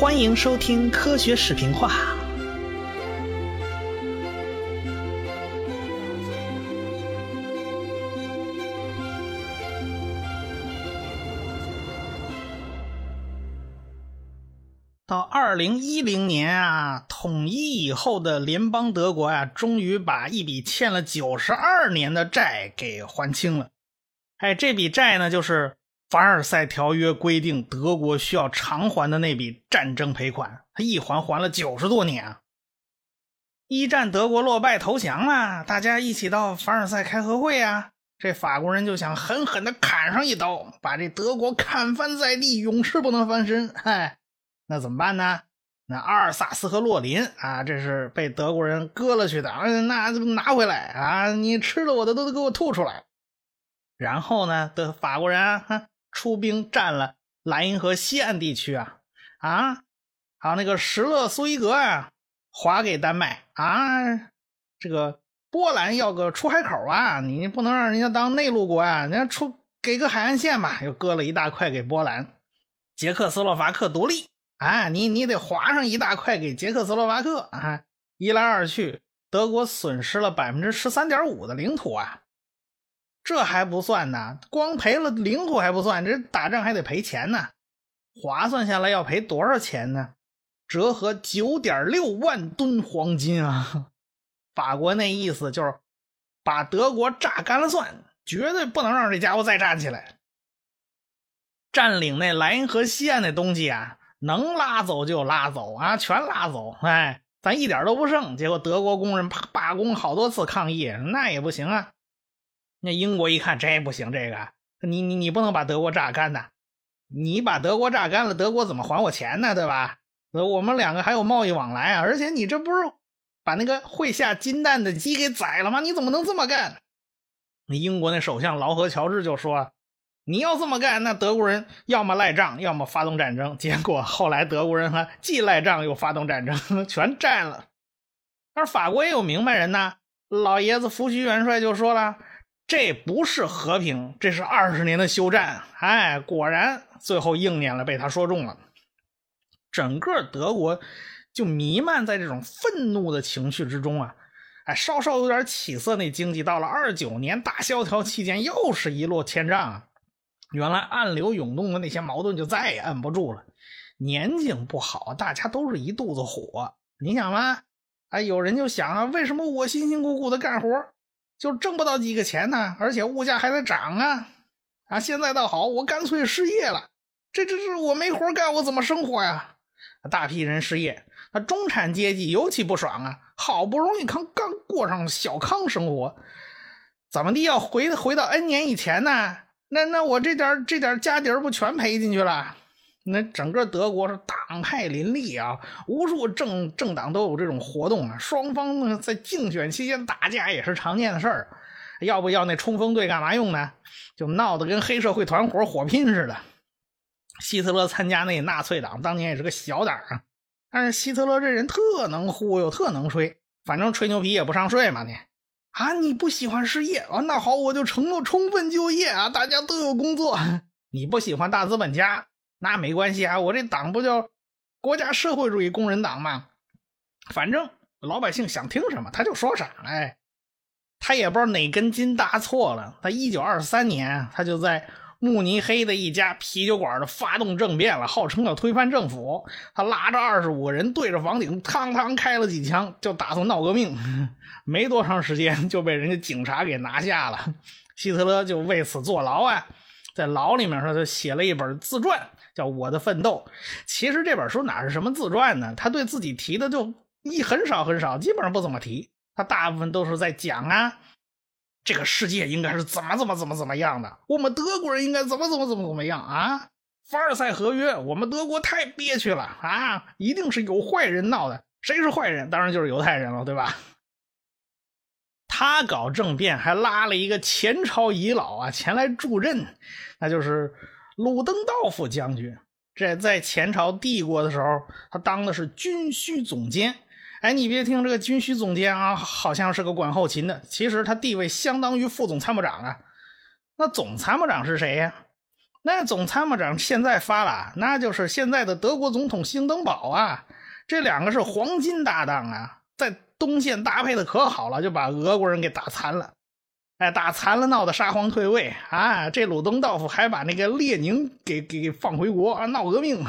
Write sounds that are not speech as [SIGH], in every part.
欢迎收听科学视频化。到二零一零年啊，统一以后的联邦德国啊，终于把一笔欠了九十二年的债给还清了。哎，这笔债呢，就是凡尔赛条约规定德国需要偿还的那笔战争赔款。他一还还了九十多年啊！一战德国落败投降了，大家一起到凡尔赛开和会啊。这法国人就想狠狠的砍上一刀，把这德国砍翻在地，永世不能翻身。嗨。那怎么办呢？那阿尔萨斯和洛林啊，这是被德国人割了去的，那拿回来啊！你吃了我的都得给我吐出来。然后呢，的法国人啊，出兵占了莱茵河西岸地区啊啊，还有那个石勒苏伊格啊，划给丹麦啊。这个波兰要个出海口啊，你不能让人家当内陆国啊，人家出给个海岸线吧，又割了一大块给波兰。捷克斯洛伐克独立。啊，你你得划上一大块给捷克斯洛伐克啊！一来二去，德国损失了百分之十三点五的领土啊！这还不算呢，光赔了领土还不算，这打仗还得赔钱呢。划算下来要赔多少钱呢？折合九点六万吨黄金啊！[LAUGHS] 法国那意思就是把德国榨干了算，绝对不能让这家伙再站起来。占领那莱茵河西岸那东西啊！能拉走就拉走啊，全拉走！哎，咱一点都不剩。结果德国工人罢罢工好多次抗议，那也不行啊。那英国一看这不行，这个你你你不能把德国榨干呐！你把德国榨干了，德国怎么还我钱呢？对吧？我们两个还有贸易往来啊！而且你这不是把那个会下金蛋的鸡给宰了吗？你怎么能这么干？那英国那首相劳合乔治就说。你要这么干，那德国人要么赖账，要么发动战争。结果后来德国人还既赖账又发动战争，[LAUGHS] 全占了。而法国也有明白人呐，老爷子福煦元帅就说了：“这不是和平，这是二十年的休战。”哎，果然最后应验了，被他说中了。整个德国就弥漫在这种愤怒的情绪之中啊！哎，稍稍有点起色，那经济到了二九年大萧条期间，又是一落千丈啊！原来暗流涌动的那些矛盾就再也摁不住了。年景不好，大家都是一肚子火。你想嘛，哎，有人就想啊，为什么我辛辛苦苦的干活，就挣不到几个钱呢？而且物价还在涨啊！啊，现在倒好，我干脆失业了。这这这，我没活干，我怎么生活呀？大批人失业，那中产阶级尤其不爽啊！好不容易刚刚过上小康生活，怎么地要回回到 N 年以前呢？那那我这点这点家底儿不全赔进去了？那整个德国是党派林立啊，无数政政党都有这种活动啊，双方呢在竞选期间打架也是常见的事儿。要不要那冲锋队干嘛用呢？就闹得跟黑社会团伙火拼似的。希特勒参加那纳粹党当年也是个小党啊，但是希特勒这人特能忽悠，特能吹，反正吹牛皮也不上税嘛你。啊，你不喜欢失业啊？那好，我就承诺充分就业啊，大家都有工作。[LAUGHS] 你不喜欢大资本家，那没关系啊，我这党不叫国家社会主义工人党吗？反正老百姓想听什么他就说啥。哎，他也不知道哪根筋搭错了。他一九二三年，他就在。慕尼黑的一家啤酒馆的发动政变了，号称要推翻政府。他拉着二十五个人对着房顶，嘡嘡开了几枪，就打算闹革命。没多长时间就被人家警察给拿下了。希特勒就为此坐牢啊，在牢里面他就写了一本自传，叫《我的奋斗》。其实这本书哪是什么自传呢？他对自己提的就一很少很少，基本上不怎么提。他大部分都是在讲啊。这个世界应该是怎么怎么怎么怎么样的？我们德国人应该怎么怎么怎么怎么样啊？凡尔赛合约，我们德国太憋屈了啊！一定是有坏人闹的，谁是坏人？当然就是犹太人了，对吧？他搞政变还拉了一个前朝遗老啊前来助阵，那就是鲁登道夫将军。这在前朝帝国的时候，他当的是军需总监。哎，你别听这个军需总监啊，好像是个管后勤的，其实他地位相当于副总参谋长啊。那总参谋长是谁呀？那总参谋长现在发了，那就是现在的德国总统兴登堡啊，这两个是黄金搭档啊，在东线搭配的可好了，就把俄国人给打残了。哎，打残了，闹得沙皇退位啊！这鲁登道夫还把那个列宁给给放回国啊，闹革命。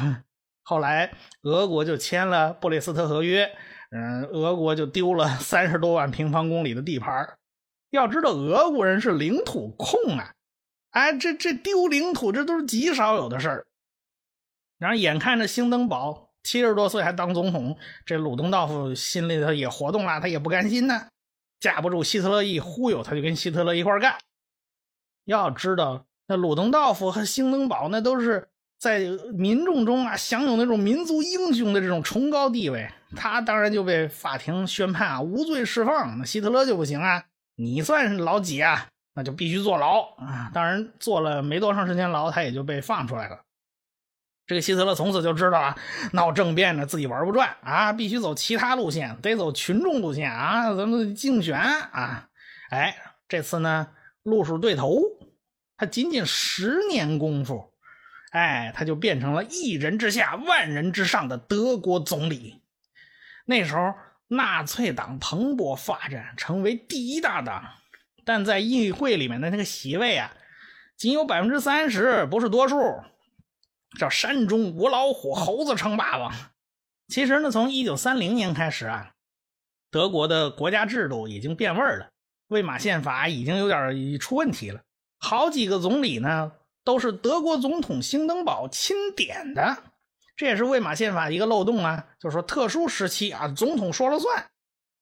后来俄国就签了布列斯特合约，嗯，俄国就丢了三十多万平方公里的地盘。要知道，俄国人是领土控啊！哎，这这丢领土，这都是极少有的事儿。然后眼看着兴登堡七十多岁还当总统，这鲁登道夫心里头也活动了，他也不甘心呢。架不住希特勒一忽悠，他就跟希特勒一块干。要知道，那鲁登道夫和兴登堡那都是在民众中啊享有那种民族英雄的这种崇高地位，他当然就被法庭宣判啊无罪释放。那希特勒就不行啊，你算是老几啊？那就必须坐牢啊！当然，坐了没多长时间牢，他也就被放出来了。这个希特勒从此就知道啊，闹政变呢自己玩不转啊，必须走其他路线，得走群众路线啊，咱们竞选啊。哎，这次呢，路数对头，他仅仅十年功夫，哎，他就变成了一人之下万人之上的德国总理。那时候，纳粹党蓬勃发展，成为第一大党，但在议会里面的那个席位啊，仅有百分之三十，不是多数。叫山中无老虎，猴子称霸王。其实呢，从一九三零年开始啊，德国的国家制度已经变味了，魏玛宪法已经有点出问题了。好几个总理呢，都是德国总统兴登堡钦点的，这也是魏玛宪法一个漏洞啊。就是说，特殊时期啊，总统说了算，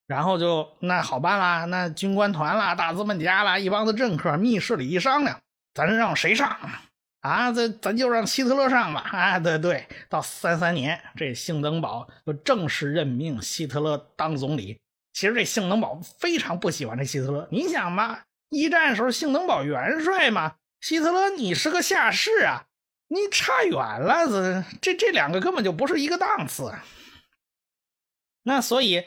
然后就那好办啦，那军官团啦、大资本家啦、一帮子政客密室里一商量，咱让谁上？啊，啊这咱就让希特勒上吧！啊，对对，到三三年，这兴登堡就正式任命希特勒当总理。其实这兴登堡非常不喜欢这希特勒。你想嘛，一战时候兴登堡元帅嘛，希特勒你是个下士啊，你差远了。这这这两个根本就不是一个档次。那所以，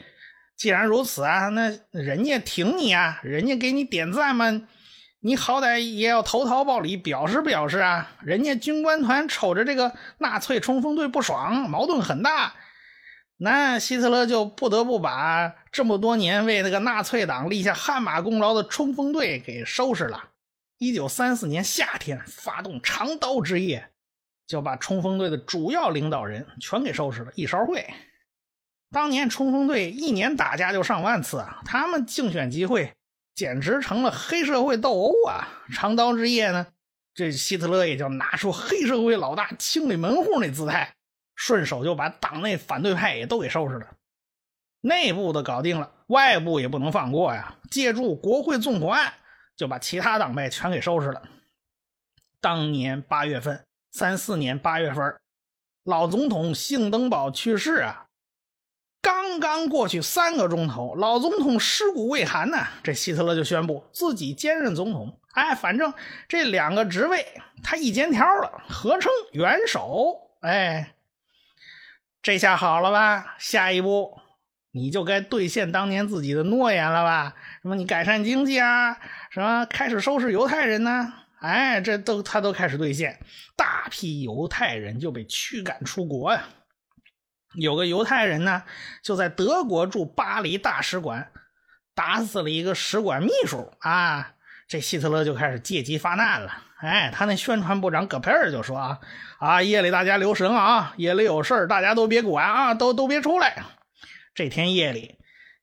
既然如此啊，那人家挺你啊，人家给你点赞嘛。你好歹也要投桃报李，表示表示啊！人家军官团瞅着这个纳粹冲锋队不爽，矛盾很大，那希特勒就不得不把这么多年为那个纳粹党立下汗马功劳的冲锋队给收拾了。一九三四年夏天，发动长刀之夜，就把冲锋队的主要领导人全给收拾了，一烧会。当年冲锋队一年打架就上万次啊，他们竞选集会。简直成了黑社会斗殴啊！长刀之夜呢，这希特勒也就拿出黑社会老大清理门户那姿态，顺手就把党内反对派也都给收拾了。内部的搞定了，外部也不能放过呀！借助国会纵火案，就把其他党派全给收拾了。当年八月份，三四年八月份，老总统兴登堡去世啊。刚刚过去三个钟头，老总统尸骨未寒呢，这希特勒就宣布自己兼任总统。哎，反正这两个职位他一肩挑了，合称元首。哎，这下好了吧？下一步你就该兑现当年自己的诺言了吧？什么你改善经济啊？什么开始收拾犹太人呢？哎，这都他都开始兑现，大批犹太人就被驱赶出国呀。有个犹太人呢，就在德国驻巴黎大使馆打死了一个使馆秘书啊！这希特勒就开始借机发难了。哎，他那宣传部长戈培尔就说啊啊，夜里大家留神啊，夜里有事大家都别管啊，都都别出来。这天夜里，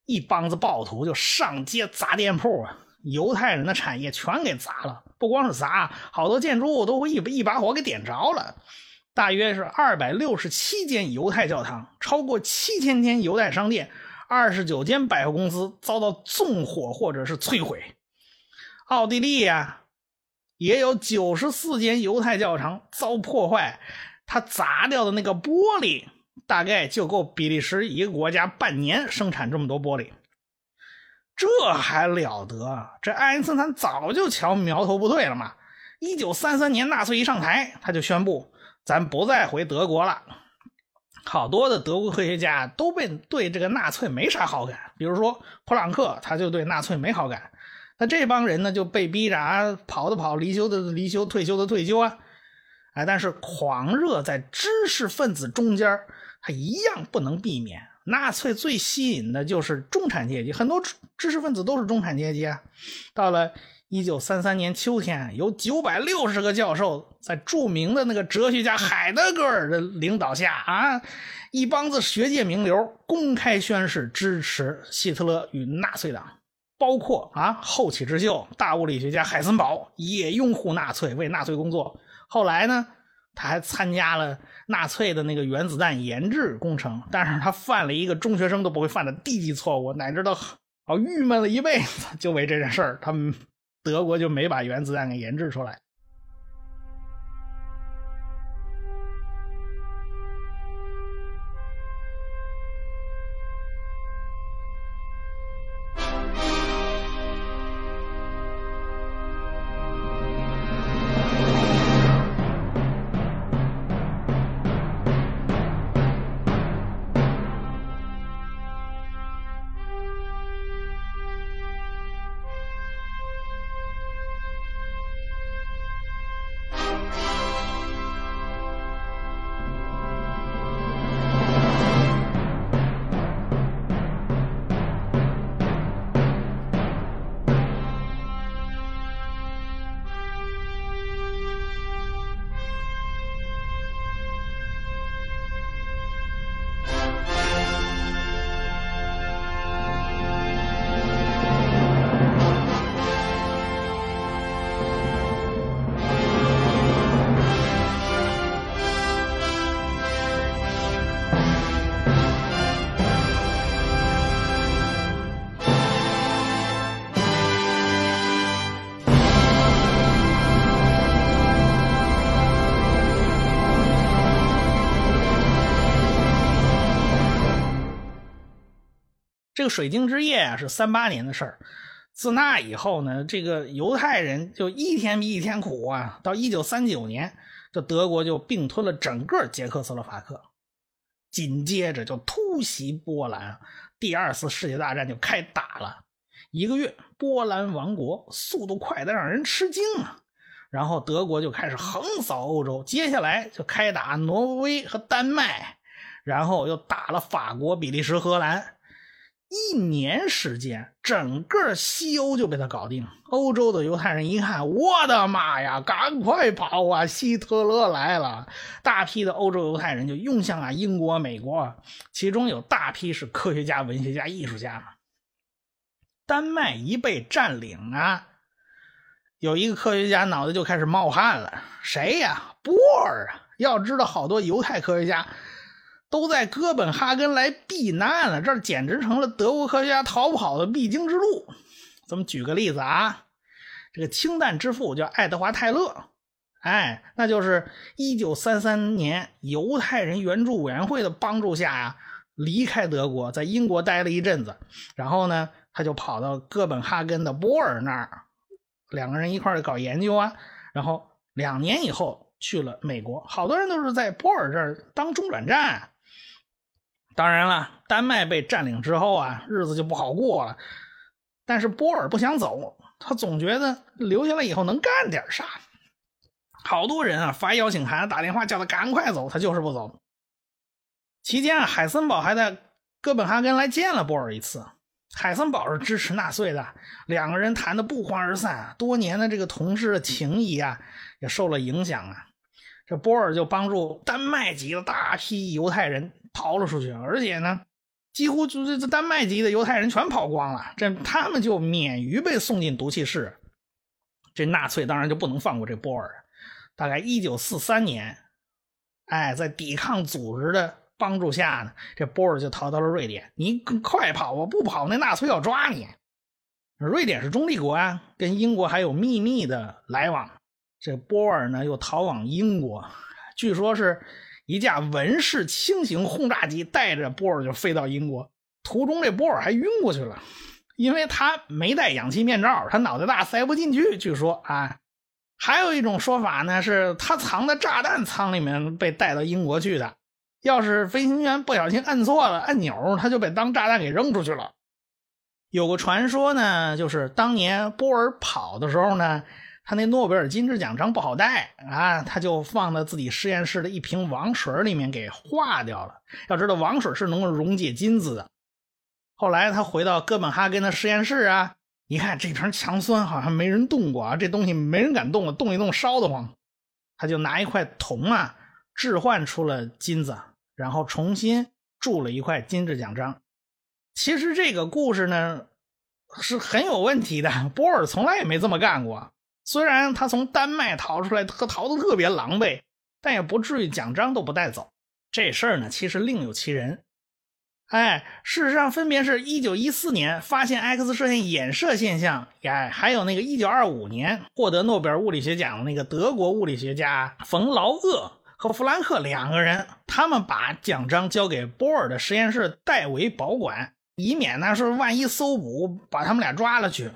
一帮子暴徒就上街砸店铺啊，犹太人的产业全给砸了。不光是砸，好多建筑物都一一把火给点着了。大约是二百六十七间犹太教堂，超过七千间犹太商店，二十九间百货公司遭到纵火或者是摧毁。奥地利呀，也有九十四间犹太教堂遭破坏，它砸掉的那个玻璃，大概就够比利时一个国家半年生产这么多玻璃。这还了得？这爱因斯坦早就瞧苗头不对了嘛！一九三三年纳粹一上台，他就宣布。咱不再回德国了。好多的德国科学家都被对这个纳粹没啥好感，比如说普朗克，他就对纳粹没好感。那这帮人呢，就被逼着啊，跑的跑，离休的离休，退休的退休啊。哎，但是狂热在知识分子中间，它一样不能避免。纳粹最吸引的就是中产阶级，很多知识分子都是中产阶级啊。到了一九三三年秋天，有九百六十个教授在著名的那个哲学家海德格尔的领导下啊，一帮子学界名流公开宣誓支持希特勒与纳粹党，包括啊后起之秀大物理学家海森堡也拥护纳粹，为纳粹工作。后来呢？他还参加了纳粹的那个原子弹研制工程，但是他犯了一个中学生都不会犯的低级错误，乃至都好郁闷了一辈子，就为这件事儿，他们德国就没把原子弹给研制出来。这个水晶之夜啊，是三八年的事儿。自那以后呢，这个犹太人就一天比一天苦啊。到一九三九年，这德国就并吞了整个捷克斯洛伐克，紧接着就突袭波兰，第二次世界大战就开打了。一个月，波兰亡国，速度快得让人吃惊啊！然后德国就开始横扫欧洲，接下来就开打挪威和丹麦，然后又打了法国、比利时、荷兰。一年时间，整个西欧就被他搞定。欧洲的犹太人一看，我的妈呀，赶快跑啊！希特勒来了！大批的欧洲犹太人就涌向啊英国、美国，其中有大批是科学家、文学家、艺术家。丹麦一被占领啊，有一个科学家脑袋就开始冒汗了。谁呀？波尔啊！要知道，好多犹太科学家。都在哥本哈根来避难了，这简直成了德国科学家逃跑的必经之路。咱们举个例子啊，这个氢弹之父叫爱德华·泰勒，哎，那就是1933年犹太人援助委员会的帮助下呀，离开德国，在英国待了一阵子，然后呢，他就跑到哥本哈根的波尔那儿，两个人一块搞研究啊，然后两年以后去了美国，好多人都是在波尔这儿当中转站。当然了，丹麦被占领之后啊，日子就不好过了。但是波尔不想走，他总觉得留下来以后能干点啥。好多人啊发邀请函、打电话叫他赶快走，他就是不走。期间啊，海森堡还在哥本哈根来见了波尔一次。海森堡是支持纳粹的，两个人谈的不欢而散。多年的这个同事的情谊啊，也受了影响啊。这波尔就帮助丹麦籍的大批犹太人。逃了出去，而且呢，几乎就这这丹麦籍的犹太人全跑光了，这他们就免于被送进毒气室。这纳粹当然就不能放过这波尔。大概一九四三年，哎，在抵抗组织的帮助下呢，这波尔就逃到了瑞典。你快跑啊！不跑，那纳粹要抓你。瑞典是中立国啊，跟英国还有秘密的来往。这波尔呢，又逃往英国，据说是。一架文式轻型轰炸机带着波尔就飞到英国，途中这波尔还晕过去了，因为他没戴氧气面罩，他脑袋大塞不进去。据说啊，还有一种说法呢，是他藏在炸弹舱里面被带到英国去的。要是飞行员不小心摁错了按钮，他就被当炸弹给扔出去了。有个传说呢，就是当年波尔跑的时候呢，他那诺贝尔金质奖章不好带啊，他就放在自己实验室的一瓶王水里面给化掉了。要知道，王水是能够溶解金子的。后来他回到哥本哈根的实验室啊，一看这瓶强酸好像没人动过啊，这东西没人敢动了，动一动烧得慌。他就拿一块铜啊，置换出了金子，然后重新铸了一块金质奖章。其实这个故事呢是很有问题的，波尔从来也没这么干过。虽然他从丹麦逃出来，他逃的特别狼狈，但也不至于奖章都不带走。这事儿呢，其实另有其人。哎，事实上，分别是一九一四年发现 X 射线衍射现象，哎，还有那个一九二五年获得诺贝尔物理学奖的那个德国物理学家冯劳厄和弗兰克两个人，他们把奖章交给波尔的实验室代为保管，以免呢是万一搜捕把他们俩抓了去。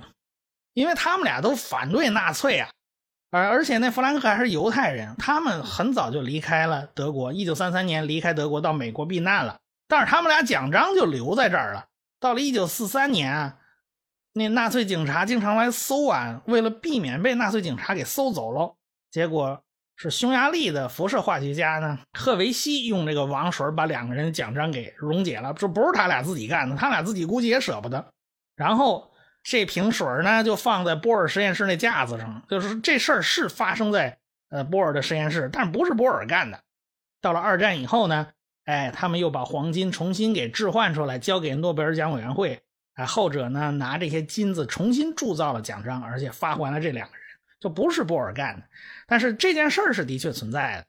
因为他们俩都反对纳粹啊，而而且那弗兰克还是犹太人，他们很早就离开了德国，一九三三年离开德国到美国避难了。但是他们俩奖章就留在这儿了。到了一九四三年啊，那纳粹警察经常来搜啊，为了避免被纳粹警察给搜走了，结果是匈牙利的辐射化学家呢，赫维西用这个王水把两个人的奖章给溶解了。这不是他俩自己干的，他俩自己估计也舍不得。然后。这瓶水呢，就放在波尔实验室那架子上。就是这事儿是发生在呃波尔的实验室，但不是波尔干的。到了二战以后呢，哎，他们又把黄金重新给置换出来，交给诺贝尔奖委员会。哎，后者呢拿这些金子重新铸造了奖章，而且发还了这两个人，就不是波尔干的。但是这件事儿是的确存在的。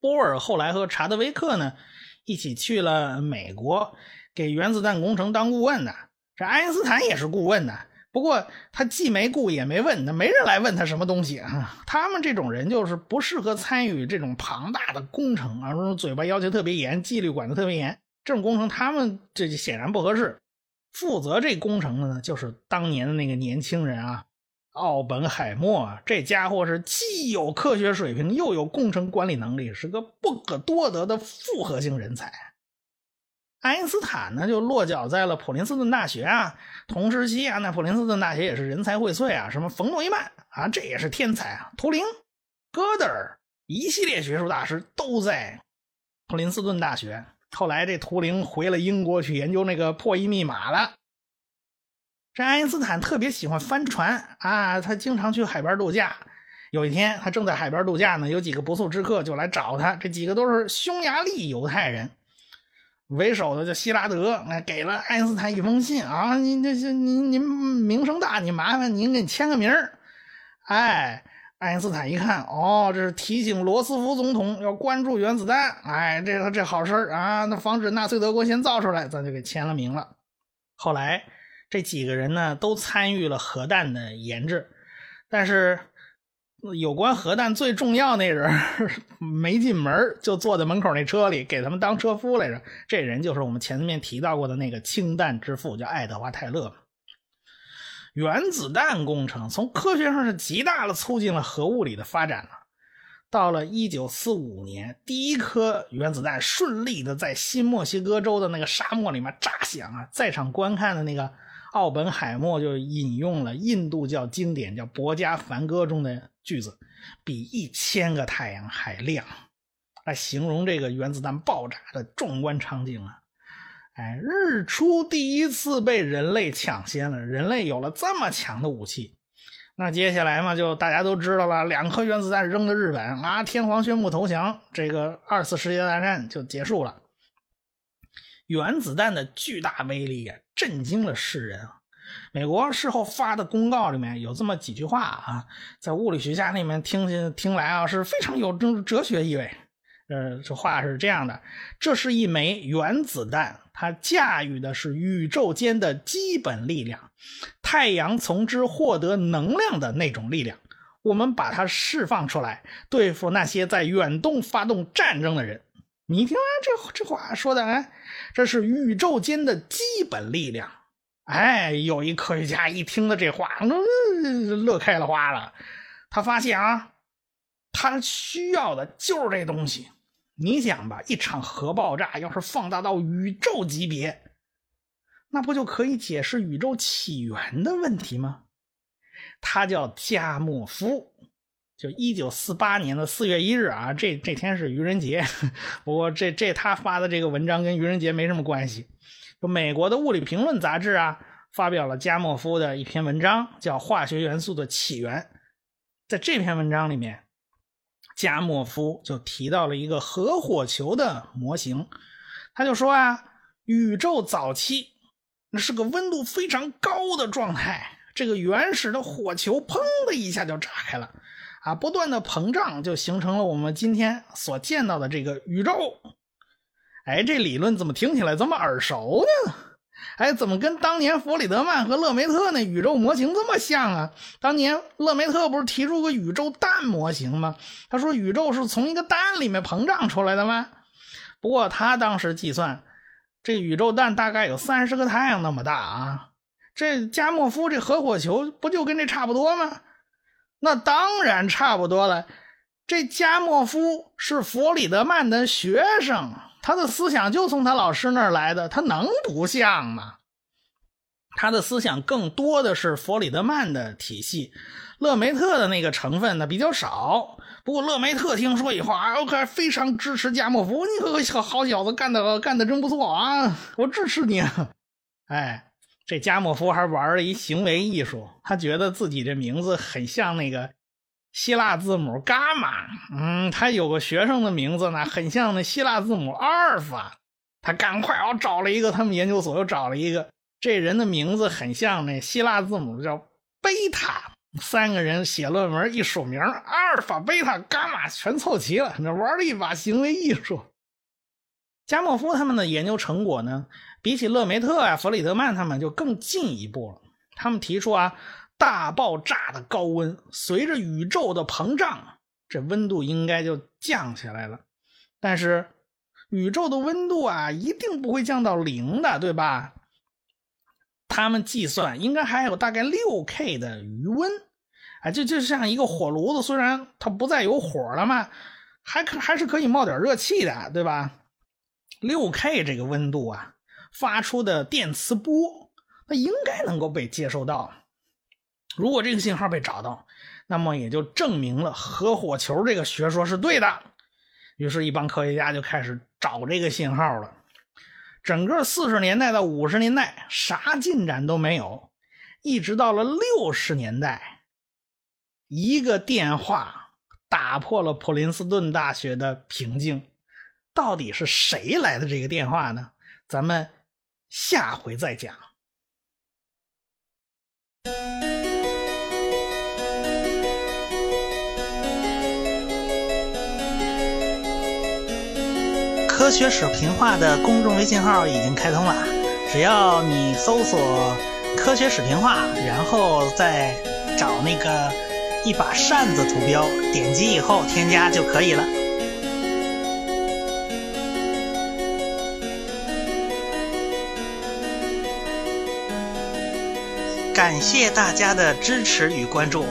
波尔后来和查德威克呢一起去了美国，给原子弹工程当顾问的。这爱因斯坦也是顾问呢，不过他既没顾也没问，那没人来问他什么东西啊。他们这种人就是不适合参与这种庞大的工程啊，这种嘴巴要求特别严，纪律管得特别严，这种工程他们这显然不合适。负责这工程的呢，就是当年的那个年轻人啊，奥本海默。这家伙是既有科学水平，又有工程管理能力，是个不可多得的复合型人才。爱因斯坦呢，就落脚在了普林斯顿大学啊。同时期啊，那普林斯顿大学也是人才荟萃啊，什么冯诺依曼啊，这也是天才啊。图灵、哥德尔一系列学术大师都在普林斯顿大学。后来这图灵回了英国去研究那个破译密码了。这爱因斯坦特别喜欢帆船啊，他经常去海边度假。有一天，他正在海边度假呢，有几个不速之客就来找他，这几个都是匈牙利犹太人。为首的叫希拉德，哎，给了爱因斯坦一封信啊，您这这您您名声大，你麻烦您给签个名儿哎，爱因斯坦一看，哦，这是提醒罗斯福总统要关注原子弹，哎，这这好事儿啊，那防止纳粹德国先造出来，咱就给签了名了。后来这几个人呢，都参与了核弹的研制，但是。有关核弹最重要那人 [LAUGHS] 没进门，就坐在门口那车里给他们当车夫来着。这人就是我们前面提到过的那个氢弹之父，叫爱德华泰勒。原子弹工程从科学上是极大的促进了核物理的发展了。到了一九四五年，第一颗原子弹顺利的在新墨西哥州的那个沙漠里面炸响啊，在场观看的那个奥本海默就引用了印度教经典叫《博加梵歌》中的。句子比一千个太阳还亮，来形容这个原子弹爆炸的壮观场景啊！哎，日出第一次被人类抢先了，人类有了这么强的武器，那接下来嘛，就大家都知道了，两颗原子弹扔到日本啊，天皇宣布投降，这个二次世界大战就结束了。原子弹的巨大威力啊，震惊了世人啊！美国事后发的公告里面有这么几句话啊，在物理学家那边听听来啊是非常有哲哲学意味。呃，这话是这样的：这是一枚原子弹，它驾驭的是宇宙间的基本力量，太阳从之获得能量的那种力量。我们把它释放出来，对付那些在远东发动战争的人。你听啊，这这话说的，哎，这是宇宙间的基本力量。哎，有一科学家一听了这话，乐开了花了。他发现啊，他需要的就是这东西。你想吧，一场核爆炸要是放大到宇宙级别，那不就可以解释宇宙起源的问题吗？他叫加莫夫。就一九四八年的四月一日啊，这这天是愚人节。不过这这他发的这个文章跟愚人节没什么关系。就美国的物理评论杂志啊，发表了加莫夫的一篇文章，叫《化学元素的起源》。在这篇文章里面，加莫夫就提到了一个核火球的模型。他就说啊，宇宙早期那是个温度非常高的状态，这个原始的火球砰的一下就炸开了。啊，不断的膨胀就形成了我们今天所见到的这个宇宙。哎，这理论怎么听起来这么耳熟呢？哎，怎么跟当年弗里德曼和勒梅特那宇宙模型这么像啊？当年勒梅特不是提出个宇宙蛋模型吗？他说宇宙是从一个蛋里面膨胀出来的吗？不过他当时计算，这宇宙蛋大概有三十个太阳那么大啊。这加莫夫这核火球不就跟这差不多吗？那当然差不多了。这加莫夫是弗里德曼的学生，他的思想就从他老师那儿来的，他能不像吗？他的思想更多的是弗里德曼的体系，勒梅特的那个成分呢比较少。不过勒梅特听说以后啊，我可非常支持加莫夫，你个好小子干的干的真不错啊，我支持你。哎。这加莫夫还玩了一行为艺术，他觉得自己这名字很像那个希腊字母伽马。嗯，他有个学生的名字呢，很像那希腊字母阿尔法。他赶快哦找了一个，他们研究所又找了一个，这人的名字很像那希腊字母叫贝塔。三个人写论文一署名，阿尔法、贝塔、伽马全凑齐了，那玩了一把行为艺术。加莫夫他们的研究成果呢，比起勒梅特啊、弗里德曼他们就更进一步了。他们提出啊，大爆炸的高温随着宇宙的膨胀，这温度应该就降下来了。但是宇宙的温度啊，一定不会降到零的，对吧？他们计算应该还有大概六 K 的余温，啊，就就像一个火炉子，虽然它不再有火了嘛，还可还是可以冒点热气的，对吧？六 K 这个温度啊，发出的电磁波，那应该能够被接收到。如果这个信号被找到，那么也就证明了核火球这个学说是对的。于是，一帮科学家就开始找这个信号了。整个四十年代到五十年代，啥进展都没有。一直到了六十年代，一个电话打破了普林斯顿大学的平静。到底是谁来的这个电话呢？咱们下回再讲。科学史评话的公众微信号已经开通了，只要你搜索“科学史评话”，然后再找那个一把扇子图标，点击以后添加就可以了。感谢大家的支持与关注。